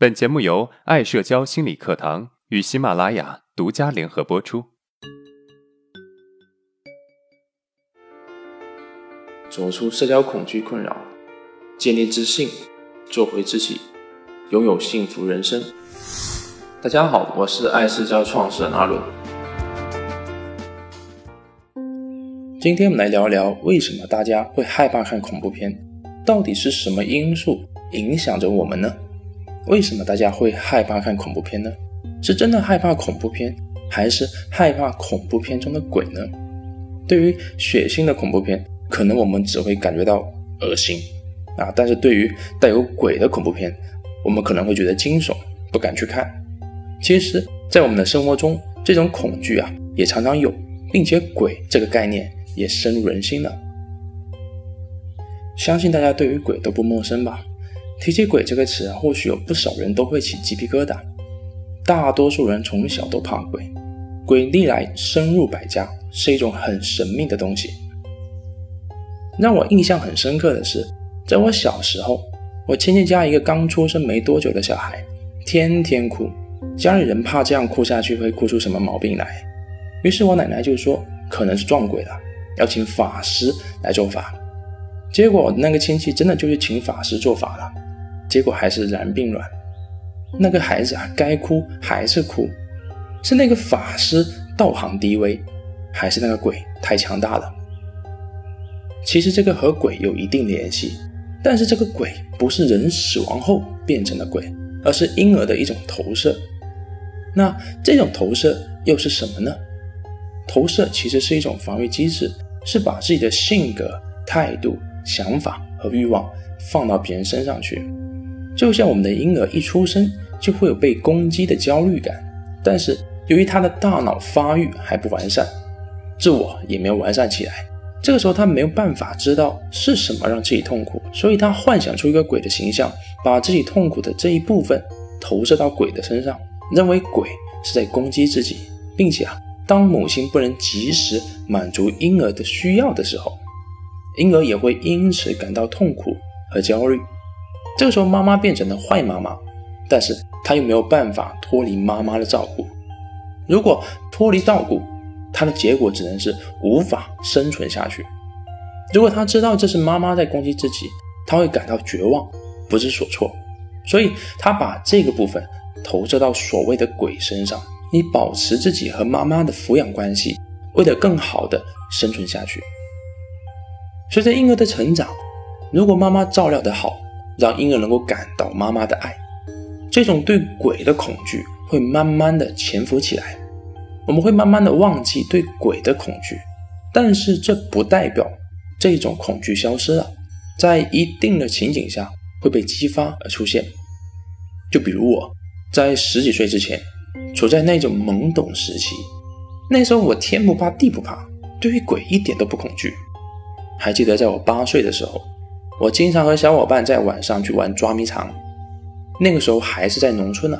本节目由爱社交心理课堂与喜马拉雅独家联合播出。走出社交恐惧困扰，建立自信，做回自己，拥有幸福人生。大家好，我是爱社交创始人阿伦。今天我们来聊聊，为什么大家会害怕看恐怖片？到底是什么因素影响着我们呢？为什么大家会害怕看恐怖片呢？是真的害怕恐怖片，还是害怕恐怖片中的鬼呢？对于血腥的恐怖片，可能我们只会感觉到恶心啊，但是对于带有鬼的恐怖片，我们可能会觉得惊悚，不敢去看。其实，在我们的生活中，这种恐惧啊，也常常有，并且鬼这个概念也深入人心了。相信大家对于鬼都不陌生吧？提起鬼这个词，或许有不少人都会起鸡皮疙瘩。大多数人从小都怕鬼，鬼历来深入百家，是一种很神秘的东西。让我印象很深刻的是，在我小时候，我亲戚家一个刚出生没多久的小孩，天天哭，家里人怕这样哭下去会哭出什么毛病来，于是我奶奶就说可能是撞鬼了，要请法师来做法。结果那个亲戚真的就去请法师做法了。结果还是然并卵，那个孩子啊，该哭还是哭，是那个法师道行低微，还是那个鬼太强大了？其实这个和鬼有一定联系，但是这个鬼不是人死亡后变成的鬼，而是婴儿的一种投射。那这种投射又是什么呢？投射其实是一种防御机制，是把自己的性格、态度、想法和欲望放到别人身上去。就像我们的婴儿一出生就会有被攻击的焦虑感，但是由于他的大脑发育还不完善，自我也没有完善起来，这个时候他没有办法知道是什么让自己痛苦，所以他幻想出一个鬼的形象，把自己痛苦的这一部分投射到鬼的身上，认为鬼是在攻击自己，并且啊，当母亲不能及时满足婴儿的需要的时候，婴儿也会因此感到痛苦和焦虑。这个时候，妈妈变成了坏妈妈，但是她又没有办法脱离妈妈的照顾。如果脱离照顾，她的结果只能是无法生存下去。如果她知道这是妈妈在攻击自己，她会感到绝望，不知所措。所以，她把这个部分投射到所谓的鬼身上，以保持自己和妈妈的抚养关系，为了更好的生存下去。随着婴儿的成长，如果妈妈照料得好，让婴儿能够感到妈妈的爱，这种对鬼的恐惧会慢慢的潜伏起来，我们会慢慢的忘记对鬼的恐惧，但是这不代表这种恐惧消失了，在一定的情景下会被激发而出现。就比如我在十几岁之前，处在那种懵懂时期，那时候我天不怕地不怕，对于鬼一点都不恐惧。还记得在我八岁的时候。我经常和小伙伴在晚上去玩捉迷藏，那个时候还是在农村呢。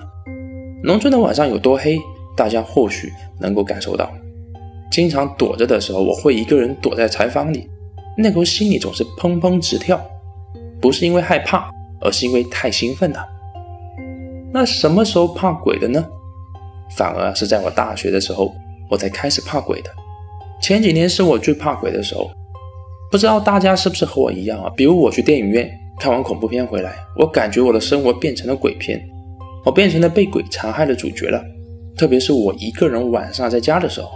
农村的晚上有多黑，大家或许能够感受到。经常躲着的时候，我会一个人躲在柴房里，那时候心里总是砰砰直跳，不是因为害怕，而是因为太兴奋了。那什么时候怕鬼的呢？反而是在我大学的时候，我才开始怕鬼的。前几年是我最怕鬼的时候。不知道大家是不是和我一样啊？比如我去电影院看完恐怖片回来，我感觉我的生活变成了鬼片，我变成了被鬼残害的主角了。特别是我一个人晚上在家的时候，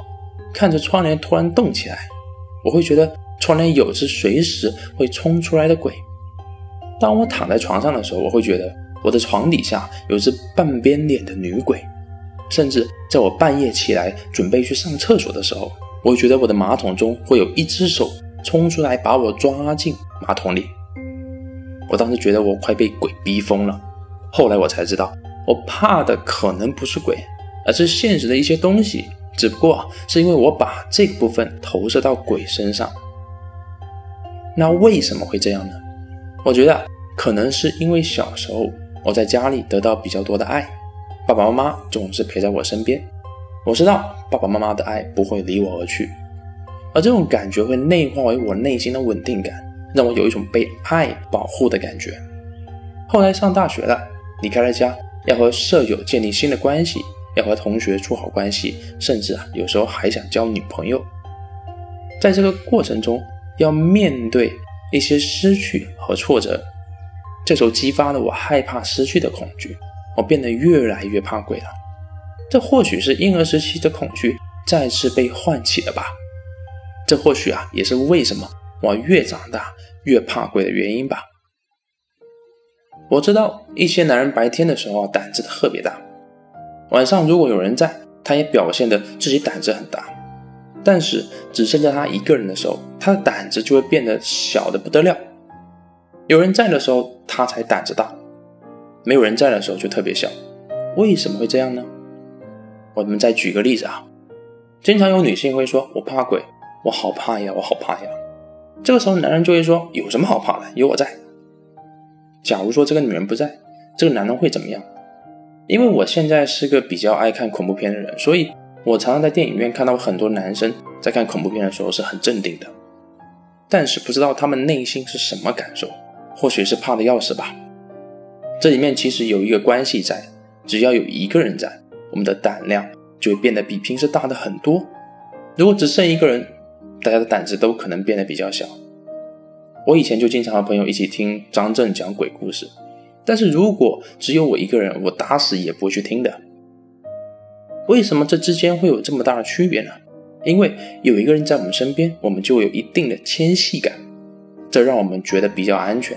看着窗帘突然动起来，我会觉得窗帘有只随时会冲出来的鬼。当我躺在床上的时候，我会觉得我的床底下有只半边脸的女鬼。甚至在我半夜起来准备去上厕所的时候，我会觉得我的马桶中会有一只手。冲出来把我抓进马桶里，我当时觉得我快被鬼逼疯了。后来我才知道，我怕的可能不是鬼，而是现实的一些东西。只不过是因为我把这个部分投射到鬼身上。那为什么会这样呢？我觉得可能是因为小时候我在家里得到比较多的爱，爸爸妈妈总是陪在我身边，我知道爸爸妈妈的爱不会离我而去。而这种感觉会内化为我内心的稳定感，让我有一种被爱保护的感觉。后来上大学了，离开了家，要和舍友建立新的关系，要和同学处好关系，甚至啊，有时候还想交女朋友。在这个过程中，要面对一些失去和挫折，这时候激发了我害怕失去的恐惧，我变得越来越怕鬼了。这或许是婴儿时期的恐惧再次被唤起了吧？这或许啊，也是为什么我越长大越怕鬼的原因吧。我知道一些男人白天的时候胆子特别大，晚上如果有人在，他也表现的自己胆子很大。但是只剩下他一个人的时候，他的胆子就会变得小的不得了。有人在的时候，他才胆子大；没有人在的时候就特别小。为什么会这样呢？我们再举个例子啊，经常有女性会说：“我怕鬼，我好怕呀，我好怕呀。”这个时候，男人就会说：“有什么好怕的？有我在。”假如说这个女人不在，这个男人会怎么样？因为我现在是个比较爱看恐怖片的人，所以。我常常在电影院看到很多男生在看恐怖片的时候是很镇定的，但是不知道他们内心是什么感受，或许是怕的要死吧。这里面其实有一个关系在，只要有一个人在，我们的胆量就会变得比平时大的很多。如果只剩一个人，大家的胆子都可能变得比较小。我以前就经常和朋友一起听张震讲鬼故事，但是如果只有我一个人，我打死也不会去听的。为什么这之间会有这么大的区别呢？因为有一个人在我们身边，我们就有一定的牵系感，这让我们觉得比较安全。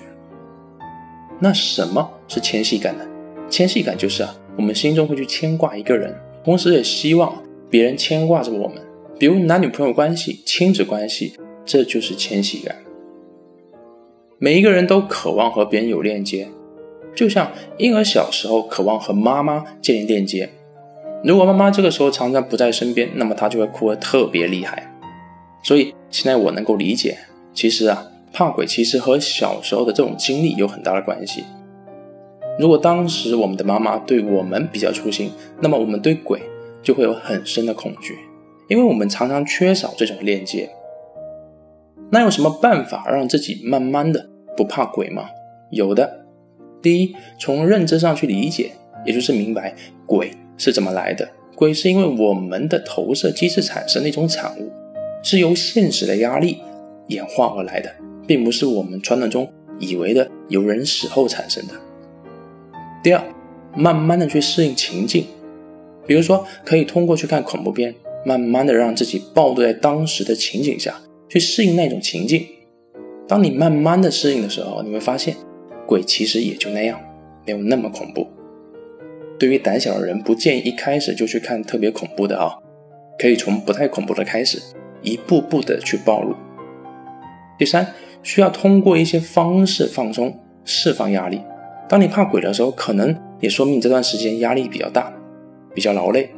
那什么是牵系感呢？牵系感就是啊，我们心中会去牵挂一个人，同时也希望别人牵挂着我们，比如男女朋友关系、亲子关系，这就是迁徙感。每一个人都渴望和别人有链接，就像婴儿小时候渴望和妈妈建立链接。如果妈妈这个时候常常不在身边，那么她就会哭得特别厉害。所以现在我能够理解，其实啊，怕鬼其实和小时候的这种经历有很大的关系。如果当时我们的妈妈对我们比较粗心，那么我们对鬼就会有很深的恐惧，因为我们常常缺少这种链接。那有什么办法让自己慢慢的不怕鬼吗？有的。第一，从认知上去理解，也就是明白鬼。是怎么来的？鬼是因为我们的投射机制产生的一种产物，是由现实的压力演化而来的，并不是我们传统中以为的由人死后产生的。第二，慢慢的去适应情境，比如说可以通过去看恐怖片，慢慢的让自己暴露在当时的情景下去适应那种情境。当你慢慢的适应的时候，你会发现鬼其实也就那样，没有那么恐怖。对于胆小的人，不建议一开始就去看特别恐怖的啊，可以从不太恐怖的开始，一步步的去暴露。第三，需要通过一些方式放松、释放压力。当你怕鬼的时候，可能也说明你这段时间压力比较大，比较劳累。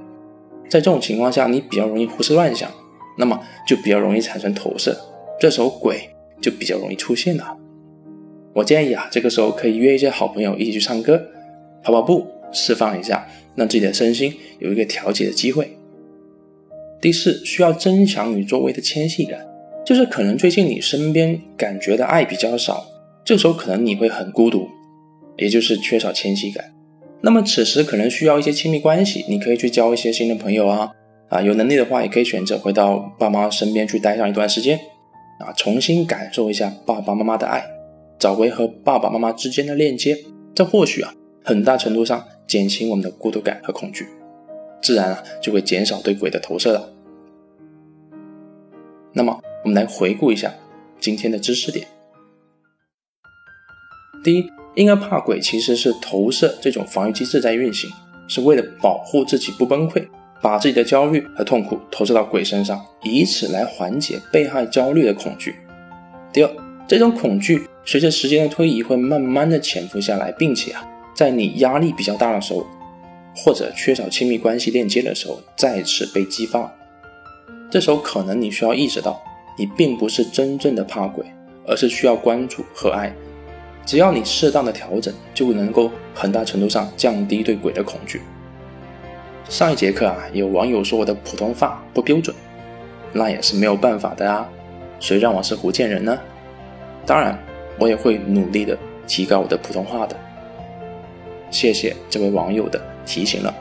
在这种情况下，你比较容易胡思乱想，那么就比较容易产生投射，这时候鬼就比较容易出现了。我建议啊，这个时候可以约一些好朋友一起去唱歌、跑跑步。释放一下，让自己的身心有一个调节的机会。第四，需要增强与周围的牵系感，就是可能最近你身边感觉的爱比较少，这时候可能你会很孤独，也就是缺少牵系感。那么此时可能需要一些亲密关系，你可以去交一些新的朋友啊，啊，有能力的话也可以选择回到爸妈身边去待上一段时间，啊，重新感受一下爸爸妈妈的爱，找回和爸爸妈妈之间的链接，这或许啊，很大程度上。减轻我们的孤独感和恐惧，自然啊就会减少对鬼的投射了。那么，我们来回顾一下今天的知识点。第一，婴儿怕鬼其实是投射这种防御机制在运行，是为了保护自己不崩溃，把自己的焦虑和痛苦投射到鬼身上，以此来缓解被害焦虑的恐惧。第二，这种恐惧随着时间的推移会慢慢的潜伏下来，并且啊。在你压力比较大的时候，或者缺少亲密关系链接的时候，再次被激发。这时候可能你需要意识到，你并不是真正的怕鬼，而是需要关注和爱。只要你适当的调整，就能够很大程度上降低对鬼的恐惧。上一节课啊，有网友说我的普通话不标准，那也是没有办法的啊。谁让我是福建人呢？当然，我也会努力的提高我的普通话的。谢谢这位网友的提醒了。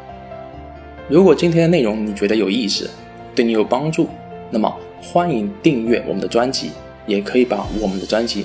如果今天的内容你觉得有意思，对你有帮助，那么欢迎订阅我们的专辑，也可以把我们的专辑